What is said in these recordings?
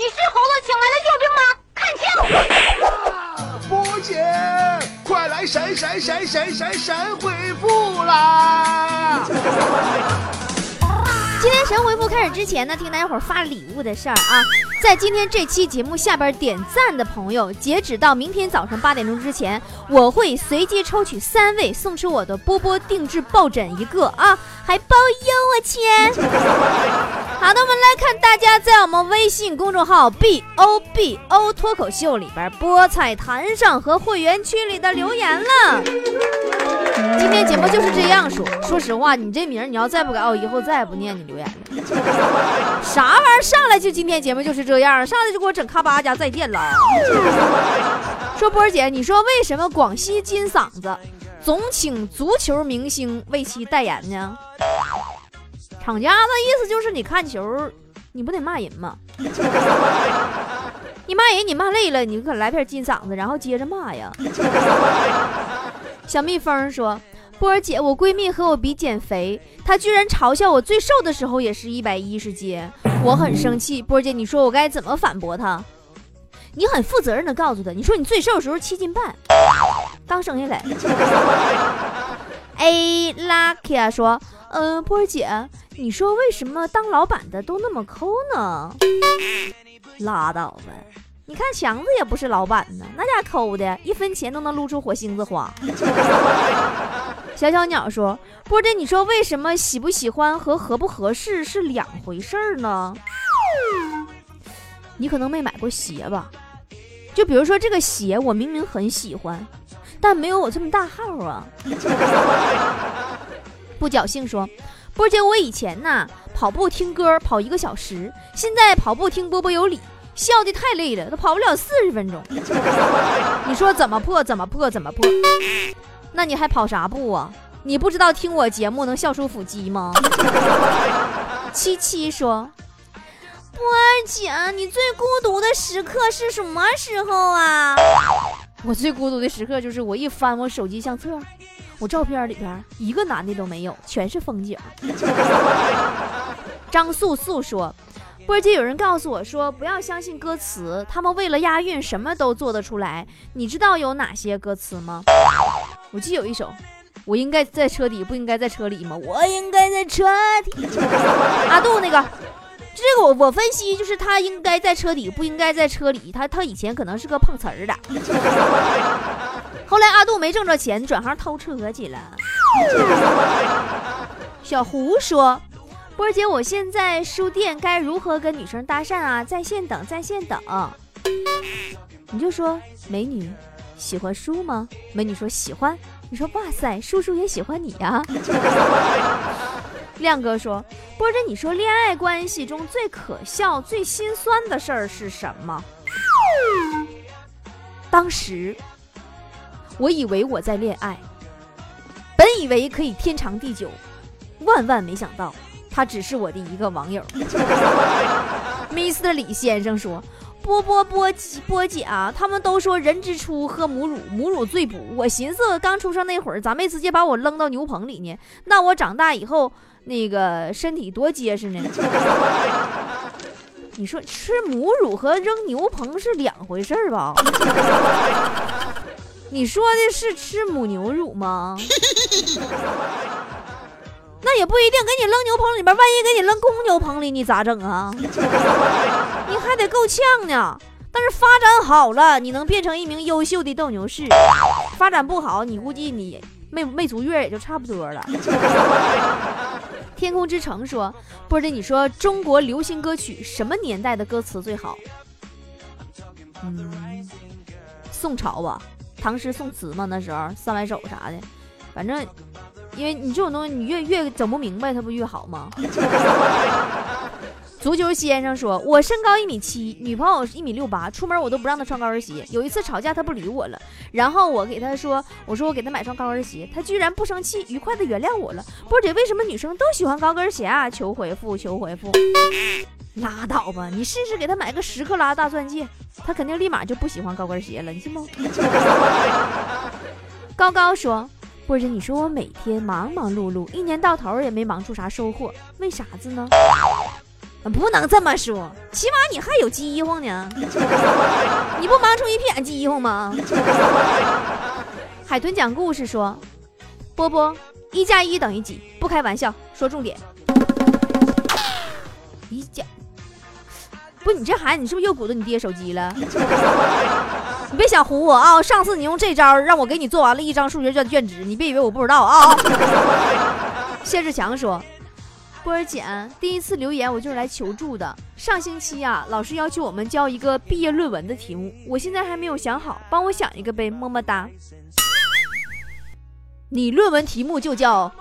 你是猴子请来的救兵吗？看清！波姐，快来神神神神神神回复啦！今天神回复开始之前呢，听大家伙发礼物的事儿啊，在今天这期节目下边点赞的朋友，截止到明天早上八点钟之前，我会随机抽取三位送出我的波波定制抱枕一个啊，还包邮啊亲。好的，我们来看大家在我们微信公众号 B O B O 脱口秀里边菠菜坛上和会员区里的留言了。今天节目就是这样说，说实话，你这名你要再不改，我以后再也不念你留言了。啥玩意儿？上来就今天节目就是这样，上来就给我整咔吧家再见了。说波姐，你说为什么广西金嗓子总请足球明星为其代言呢？厂家的意思就是你看球，你不得骂人吗？你骂人，你骂累了，你可来片金嗓子，然后接着骂呀。小蜜蜂说：“波儿姐，我闺蜜和我比减肥，她居然嘲笑我最瘦的时候也是一百一十斤，我很生气。波儿姐，你说我该怎么反驳她？你很负责任的告诉他，你说你最瘦的时候七斤半，刚生下来。”A Lucky 说：“嗯，波儿姐，你说为什么当老板的都那么抠呢？拉倒吧。”你看强子也不是老板呢，那家抠的，一分钱都能撸出火星子花。小小鸟说：“波姐，你说为什么喜不喜欢和合不合适是两回事儿呢？你可能没买过鞋吧？就比如说这个鞋，我明明很喜欢，但没有我这么大号啊。”不侥幸说：“波姐，我以前呐跑步听歌跑一个小时，现在跑步听波波有理。”笑的太累了，都跑不了四十分钟。你说怎么破？怎么破？怎么破？那你还跑啥步啊？你不知道听我节目能笑出腹肌吗？七七说：“波儿姐，你最孤独的时刻是什么时候啊？”我最孤独的时刻就是我一翻我手机相册，我照片里边一个男的都没有，全是风景。张素素说。波姐，有人告诉我说不要相信歌词，他们为了押韵什么都做得出来。你知道有哪些歌词吗？我记有一首，我应该在车底，不应该在车里吗？我应该在车底。阿杜那个，这个我我分析就是他应该在车底，不应该在车里。他他以前可能是个碰瓷儿的，后来阿杜没挣着钱，转行偷车去了。小胡说。波姐，我现在书店该如何跟女生搭讪啊？在线等，在线等。你就说美女喜欢书吗？美女说喜欢。你说哇塞，叔叔也喜欢你呀。亮哥说波姐，你说恋爱关系中最可笑、最心酸的事儿是什么？当时我以为我在恋爱，本以为可以天长地久，万万没想到。他只是我的一个网友。Mr. 李先生说：“波波波波姐啊，他们都说人之初喝母乳，母乳最补。我寻思刚出生那会儿，咋没直接把我扔到牛棚里呢？那我长大以后那个身体多结实呢？你说吃母乳和扔牛棚是两回事儿吧？你说的是吃母牛乳吗？”那也不一定，给你扔牛棚里边，万一给你扔公牛棚里，你咋整啊？你还得够呛呢。但是发展好了，你能变成一名优秀的斗牛士；发展不好，你估计你没没足月也就差不多了。天空之城说：“波姐，你说中国流行歌曲什么年代的歌词最好？”嗯，宋朝吧，唐诗宋词嘛，那时候三百首啥的，反正。因为你这种东西，你越越整不明白，它不越好吗？足球先生说：“我身高一米七，女朋友一米六八，出门我都不让她穿高跟鞋。有一次吵架，她不理我了，然后我给她说，我说我给她买双高跟鞋，她居然不生气，愉快的原谅我了。波姐，为什么女生都喜欢高跟鞋啊？求回复，求回复。拉倒吧，你试试给她买个十克拉大钻戒，她肯定立马就不喜欢高跟鞋了，你信不？” 高高说。或者你说我每天忙忙碌碌，一年到头也没忙出啥收获，为啥子呢？不能这么说，起码你还有饥荒呢。你不忙出一片饥荒吗？海豚讲故事说：“波波，一加一等于几？不开玩笑，说重点。一加，不，你这孩子，你是不是又鼓捣你爹手机了？你别想唬我啊！上次你用这招让我给你做完了一张数学卷卷纸，你别以为我不知道啊！”谢志强说。波儿姐，第一次留言我就是来求助的。上星期啊，老师要求我们交一个毕业论文的题目，我现在还没有想好，帮我想一个呗，么么哒。你论文题目就叫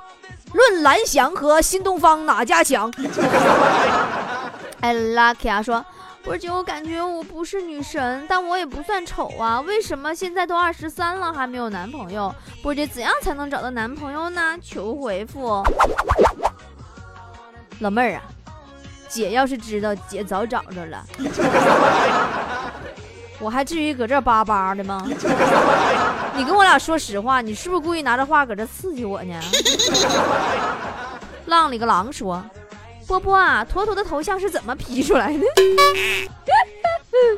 《论蓝翔和新东方哪家强》。哎，Lucky 啊说，波儿姐，我感觉我不是女神，但我也不算丑啊，为什么现在都二十三了还没有男朋友？波儿姐，怎样才能找到男朋友呢？求回复。老妹儿啊，姐要是知道，姐早找着了。我还至于搁这巴巴的吗？你跟我俩说实话，你是不是故意拿着话搁这刺激我呢？浪里个狼说：“波波啊，坨坨的头像是怎么 P 出来的？”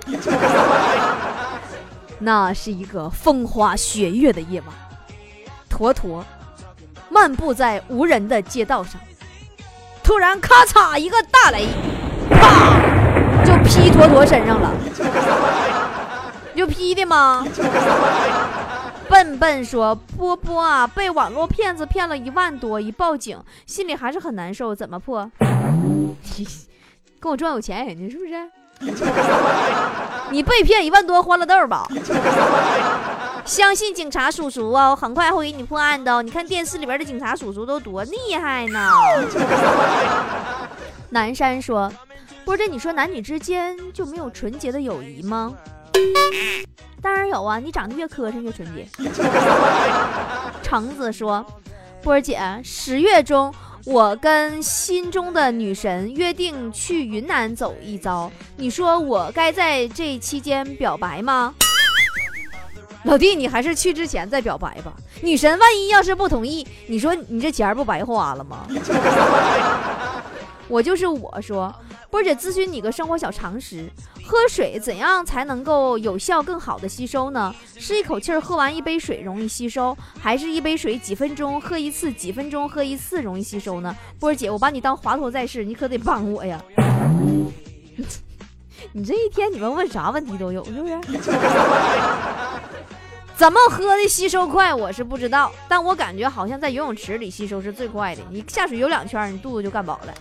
那是一个风花雪月的夜晚，坨坨漫步在无人的街道上。突然，咔嚓一个大雷，啪就劈坨坨身上了。就劈的吗？笨笨说：“波波啊，被网络骗子骗了一万多，一报警，心里还是很难受，怎么破？跟我装有钱人家是不是？你被骗一万多，欢乐豆吧？”相信警察叔叔哦，很快会给你破案的。你看电视里边的警察叔叔都多厉害呢。南山说：“波姐，你说男女之间就没有纯洁的友谊吗？”当然有啊，你长得越磕碜越纯洁。橙子说：“波儿姐，十月中我跟心中的女神约定去云南走一遭，你说我该在这期间表白吗？”老弟，你还是去之前再表白吧。女神万一要是不同意，你说你这钱不白花了吗？我就是我说，波姐咨询你个生活小常识：喝水怎样才能够有效更好的吸收呢？是一口气儿喝完一杯水容易吸收，还是一杯水几分钟喝一次，几分钟喝一次容易吸收呢？波姐，我把你当华佗在世，你可得帮我呀！你这一天你们问啥问题都有，是不是？怎么喝的吸收快，我是不知道，但我感觉好像在游泳池里吸收是最快的。你下水游两圈，你肚子就干饱了。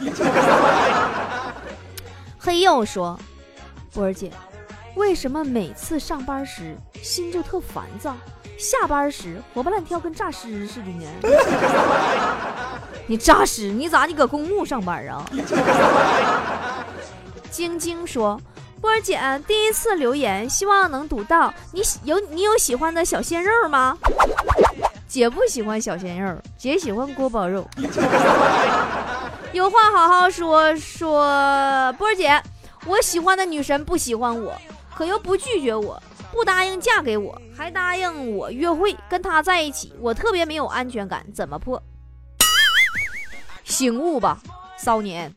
黑又说：“波儿姐，为什么每次上班时心就特烦躁，下班时活蹦乱跳跟诈尸似的呢？” 你诈尸？你咋你搁公墓上班啊？晶晶说。波儿姐第一次留言，希望能读到。你有你有喜欢的小鲜肉吗？姐不喜欢小鲜肉，姐喜欢锅包肉。有话好好说说，波儿姐，我喜欢的女神不喜欢我，可又不拒绝我，不答应嫁给我，还答应我约会，跟她在一起，我特别没有安全感，怎么破？醒悟吧，骚年。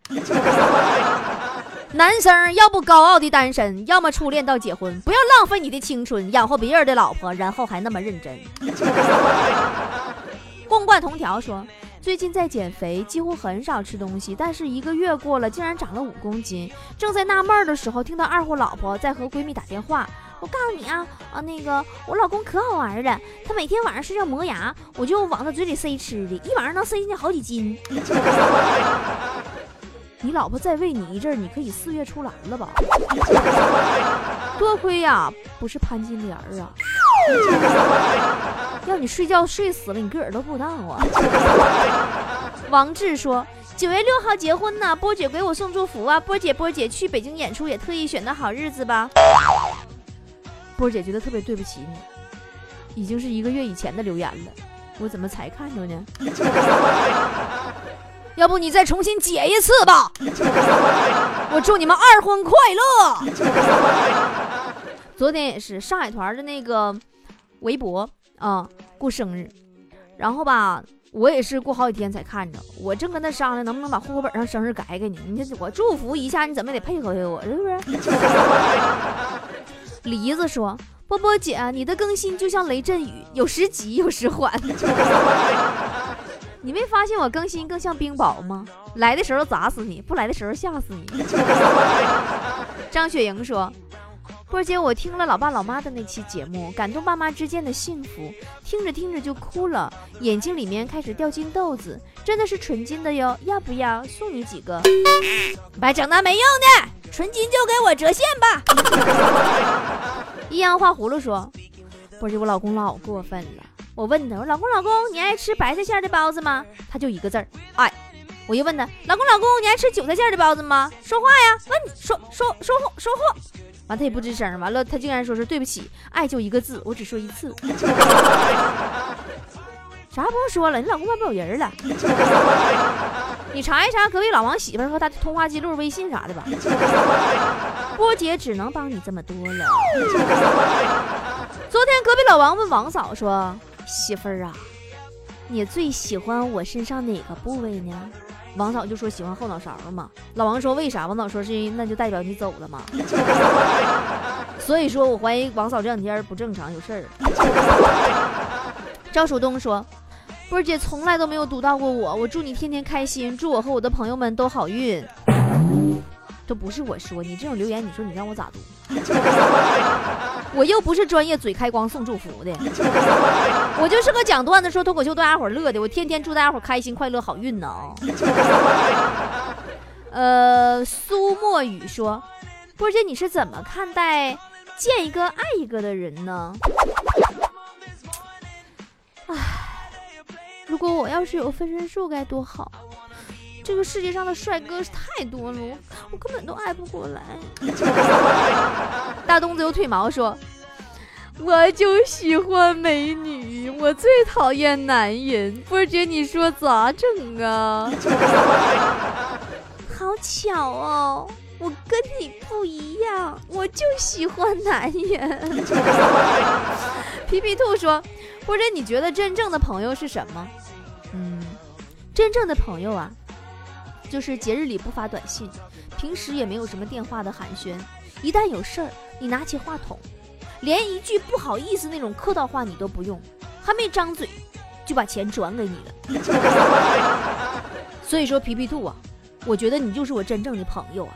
男生要不高傲的单身，要么初恋到结婚，不要浪费你的青春养活别人的老婆，然后还那么认真。共贯同条说，最近在减肥，几乎很少吃东西，但是一个月过了，竟然长了五公斤。正在纳闷的时候，听到二货老婆在和闺蜜打电话。我告诉你啊啊，那个我老公可好玩了，他每天晚上睡觉磨牙，我就往他嘴里塞吃的，一晚上能塞进去好几斤。你老婆再喂你一阵，你可以四月出栏了吧？多亏呀，不是潘金莲啊！要你睡觉睡死了，你个儿都不知道啊！王志说：“九月六号结婚呢，波姐给我送祝福啊！波姐，波姐去北京演出也特意选的好日子吧？”波姐觉得特别对不起你，已经是一个月以前的留言了，我怎么才看着呢？要不你再重新解一次吧。我祝你们二婚快乐。昨天也是上海团的那个围脖啊过生日，然后吧我也是过好几天才看着，我正跟他商量能不能把户口本上生日改改呢。你这我祝福一下，你怎么也得配合配合我，是不是？梨子说：“波波姐，你的更新就像雷阵雨，有时急有时缓。你没发现我更新更像冰雹吗？来的时候砸死你，不来的时候吓死你。”张雪莹说。波姐，我听了老爸老妈的那期节目，感动爸妈之间的幸福，听着听着就哭了，眼睛里面开始掉金豆子，真的是纯金的哟，要不要送你几个？别整那没用的，纯金就给我折现吧。一阳画葫芦说，波姐，我老公老过分了，我问他，我说老公老公，你爱吃白菜馅的包子吗？他就一个字儿，爱。我又问他，老公老公，你爱吃韭菜馅的包子吗？说话呀，问说说说货说货。完他也不吱声，完了他竟然说是对不起，爱就一个字，我只说一次，啥不用说了，你老公外边有人了，你查一查隔壁老王媳妇和他的通话记录、微信啥的吧。波姐只能帮你这么多了。昨天隔壁老王问王嫂说：“媳妇儿啊，你最喜欢我身上哪个部位呢？”王嫂就说喜欢后脑勺嘛，老王说为啥？王嫂说是因为那就代表你走了嘛。所以说我怀疑王嫂这两天不正常，有事儿。赵树东说，波儿姐从来都没有读到过我，我祝你天天开心，祝我和我的朋友们都好运。都不是我说你这种留言，你说你让我咋读？我又不是专业嘴开光送祝福的，我就是个讲段子说脱口秀逗大家伙乐的。我天天祝大家伙开心快乐好运呢。呃，苏墨雨说，波姐你是怎么看待见一个爱一个的人呢？唉，如果我要是有分身术该多好。这个世界上的帅哥是太多了，我我根本都爱不过来。大东子有腿毛说：“我就喜欢美女，我最讨厌男人。”波姐，你说咋整啊？好巧哦，我跟你不一样，我就喜欢男人。皮皮兔说：“波姐，你觉得真正的朋友是什么？”嗯，真正的朋友啊。就是节日里不发短信，平时也没有什么电话的寒暄。一旦有事儿，你拿起话筒，连一句不好意思那种客套话你都不用，还没张嘴就把钱转给你了。所以说皮皮兔啊，我觉得你就是我真正的朋友啊。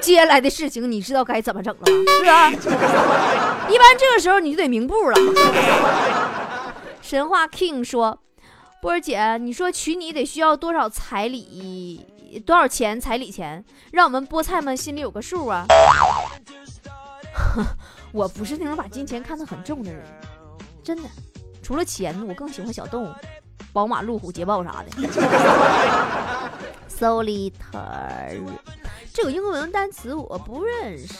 接下来的事情你知道该怎么整了吗？是吧？一般这个时候你就得明步了。神话 King 说。波儿姐，你说娶你得需要多少彩礼？多少钱彩礼钱？让我们菠菜们心里有个数啊！我不是那种把金钱看得很重的人，真的。除了钱，我更喜欢小动物，宝马、路虎、捷豹啥的。Solitaire，这个英文单词我不认识。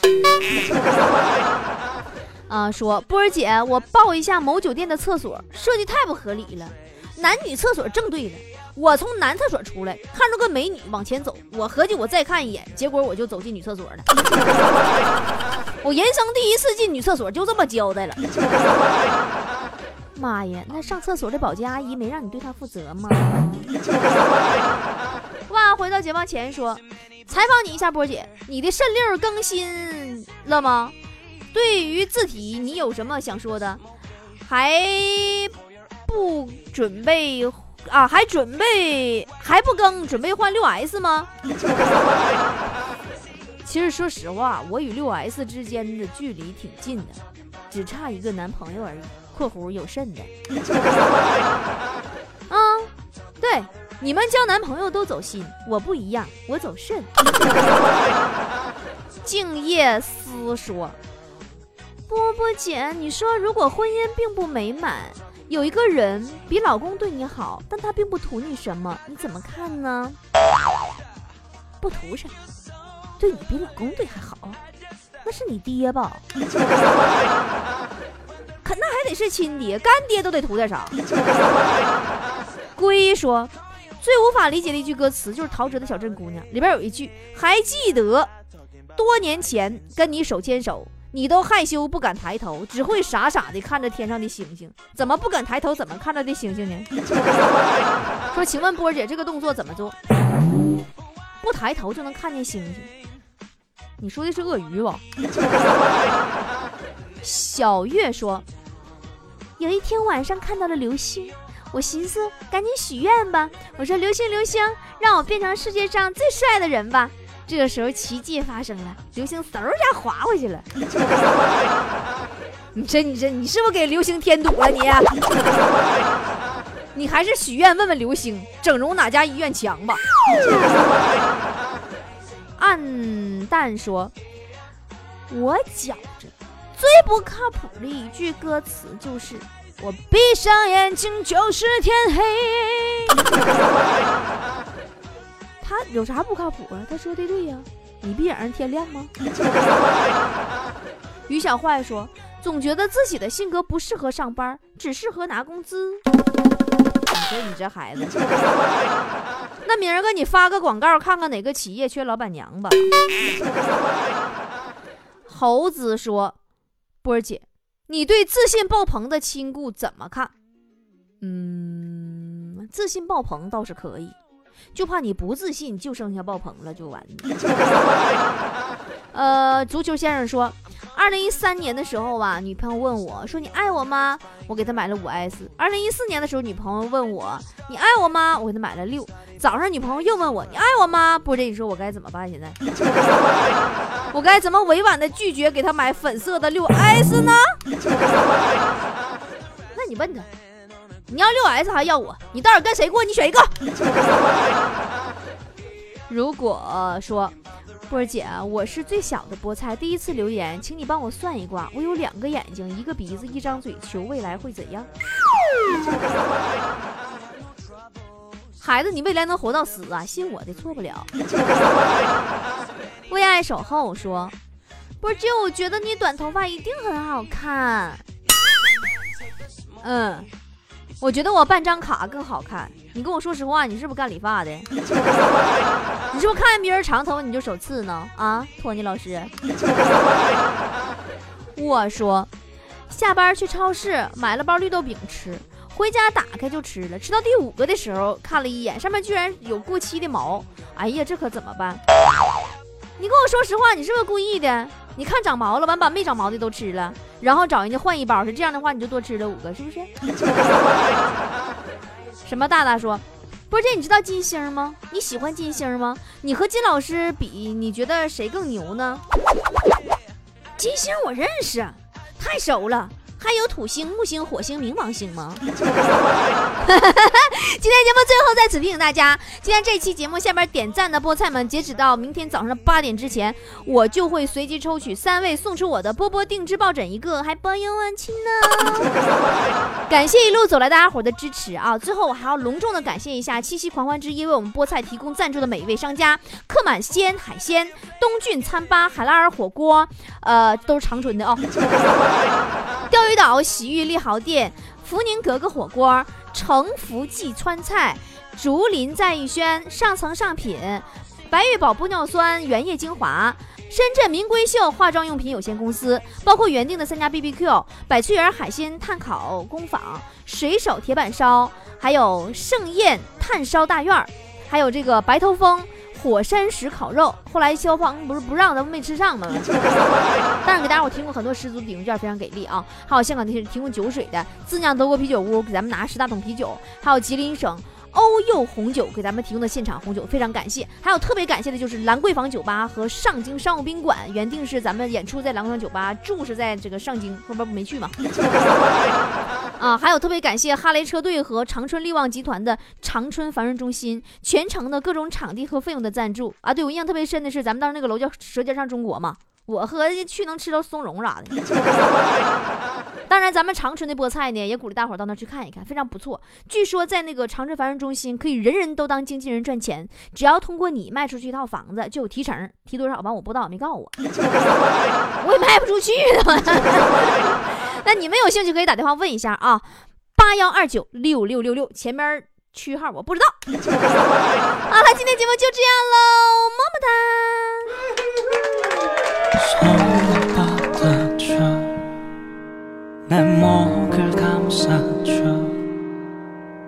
啊，说波儿姐，我报一下某酒店的厕所，设计太不合理了。男女厕所正对着，我从男厕所出来，看着个美女往前走，我合计我再看一眼，结果我就走进女厕所了。我人生第一次进女厕所就这么交代了。妈呀，那上厕所的保洁阿姨没让你对她负责吗？哇，回到解放前说，采访你一下，波姐，你的肾六更新了吗？对于字体，你有什么想说的？还？不准备啊？还准备还不更？准备换六 S 吗？其实说实话，我与六 S 之间的距离挺近的，只差一个男朋友而已。（括弧有肾的）啊，对，你们交男朋友都走心，我不一样，我走肾。静夜思说：“波波姐，你说如果婚姻并不美满？”有一个人比老公对你好，但他并不图你什么，你怎么看呢？不图啥，对你比老公对还好，那是你爹吧？可那还得是亲爹，干爹都得图点啥？龟说，最无法理解的一句歌词就是陶喆的《小镇姑娘》里边有一句，还记得多年前跟你手牵手。你都害羞不敢抬头，只会傻傻的看着天上的星星。怎么不敢抬头？怎么看着的星星呢？说，请问波姐，这个动作怎么做？不抬头就能看见星星？你说的是鳄鱼吧？小月说，有一天晚上看到了流星，我寻思赶紧许愿吧。我说流星流星，让我变成世界上最帅的人吧。这个时候奇迹发生了，流星嗖一下滑回去了。你这你这你是不是给流星添堵了你？你还是许愿问问流星，整容哪家医院强吧？暗淡说，我觉着最不靠谱的一句歌词就是“我闭上眼睛就是天黑”。他有啥不靠谱啊？他说的对呀，你闭眼让天亮吗？于小坏说，总觉得自己的性格不适合上班，只适合拿工资。你说你这孩子，那明儿个你发个广告，看看哪个企业缺老板娘吧。猴子说，波儿姐，你对自信爆棚的亲故怎么看？嗯，自信爆棚倒是可以。就怕你不自信，就剩下爆棚了，就完了。呃，足球先生说，二零一三年的时候吧，女朋友问我说：“你爱我吗？”我给她买了五 S。二零一四年的时候，女朋友问我：“你爱我吗？”我给她买了六。早上女朋友又问我：“你爱我吗？”波姐，你说我该怎么办？现在 我该怎么委婉的拒绝给她买粉色的六 S 呢？那你问她。你要六 S 还要我？你到底跟谁过？你选一个。如果说波儿姐，我是最小的菠菜，第一次留言，请你帮我算一卦。我有两个眼睛，一个鼻子，一张嘴，求未来会怎样？孩子，你未来能活到死啊？信我的，错不了。为爱守候说，波儿姐，我觉得你短头发一定很好看。嗯。我觉得我办张卡更好看。你跟我说实话，你是不是干理发的？你是不是看见别人长头你就手刺呢？啊，托尼老师。我说，下班去超市买了包绿豆饼吃，回家打开就吃了。吃到第五个的时候，看了一眼，上面居然有过期的毛。哎呀，这可怎么办？你跟我说实话，你是不是故意的？你看长毛了，完把没长毛的都吃了，然后找人家换一包，是这样的话你就多吃了五个，是不是？什么大大说，波姐，你知道金星吗？你喜欢金星吗？你和金老师比，你觉得谁更牛呢？金星我认识，太熟了。还有土星、木星、火星、冥王星吗？今天节目最后在此提醒大家，今天这期节目下边点赞的菠菜们，截止到明天早上八点之前，我就会随机抽取三位送出我的波波定制抱枕一个，还包邮万亲呢。感谢一路走来大家伙的支持啊！最后我还要隆重的感谢一下七夕狂欢之夜为我们菠菜提供赞助的每一位商家：客满鲜海鲜、东郡餐吧、海拉尔火锅，呃，都是长春的哦。钓鱼岛洗浴利豪店、福宁格格火锅、成福记川菜、竹林在逸轩、上层上品、白玉宝玻尿酸原液精华、深圳名闺秀化妆用品有限公司，包括原定的三家 BBQ、百翠园海鲜炭烤工坊、水手铁板烧，还有盛宴炭烧大院还有这个白头风。火山石烤肉，后来消防不是不让咱们没吃上吗？但是给大家我提供很多十足的抵用券，非常给力啊！还有香港那些提供酒水的自酿德国啤酒屋，给咱们拿十大桶啤酒，还有吉林省。欧佑红酒给咱们提供的现场红酒，非常感谢。还有特别感谢的就是兰桂坊酒吧和上京商务宾馆，原定是咱们演出在兰桂坊酒吧，住是在这个上京，后边不没去吗？啊，还有特别感谢哈雷车队和长春力旺集团的长春繁荣中心全程的各种场地和费用的赞助啊。对我印象特别深的是，咱们当时那个楼叫《舌尖上中国》嘛。我合计去能吃到松茸啥的，当然咱们长春的菠菜呢，也鼓励大伙到那去看一看，非常不错。据说在那个长春繁荣中心，可以人人都当经纪人赚钱，只要通过你卖出去一套房子，就有提成，提多少完我不知道，没告诉我，我也卖不出去呢 那你们有兴趣可以打电话问一下啊，八幺二九六六六六前面区号我不知道。好了，今天节目就这样喽，么么哒。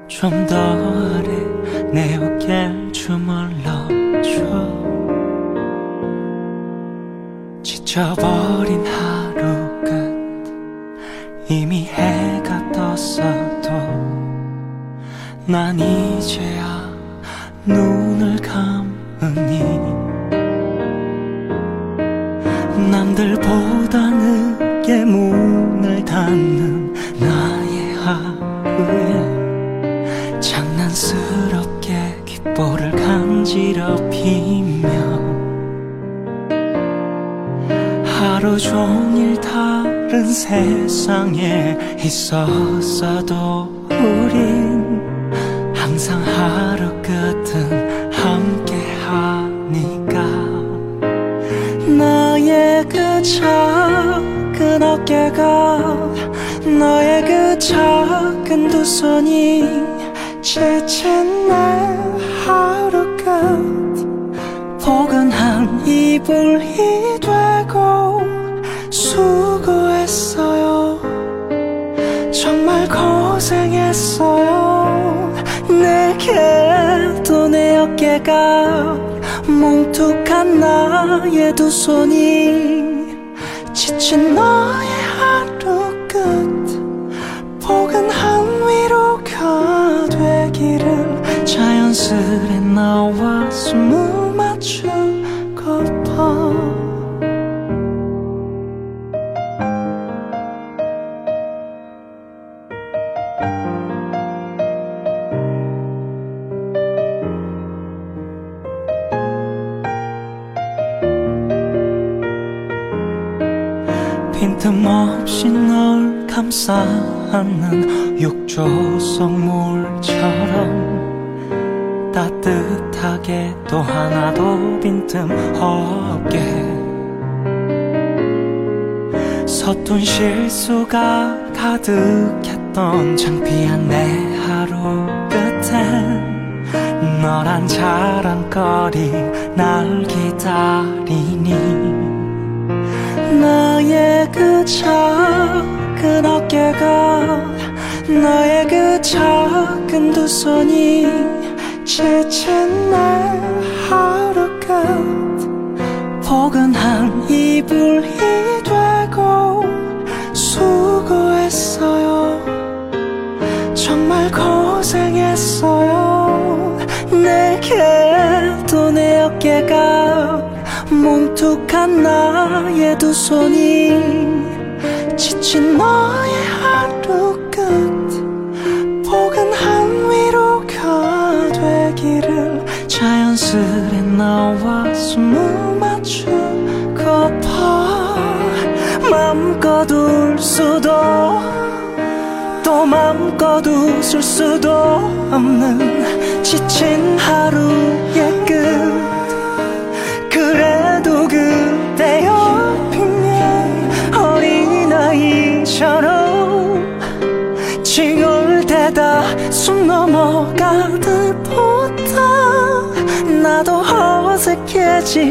좀到 다른 세상에 있었어도 우린 항상 하루 끝은 함께 하니까. 나의 그 작은 어깨가 너의 그 작은 두 손이 지친 내 하루 끝 포근한 이불 이 내 어깨가 뭉툭한 나의 두 손이 지친 너 서툰 실수가 가득했던 창피한 내 하루 끝엔 너란 자랑거리 날 기다리니 나의 그 작은 어깨가 너의 그 작은 두 손이 지친 내 하루 끝 포근한 이불이 되고 수고했어요. 정말 고생했어요. 내게도 내 어깨가 뭉툭한 나의 두 손이 지친 너의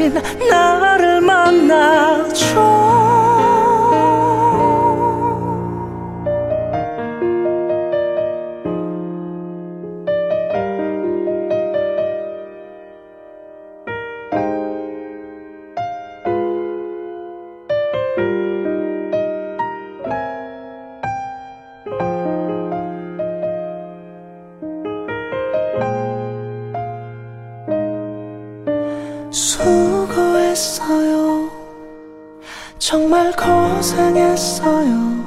我。 고생했어요.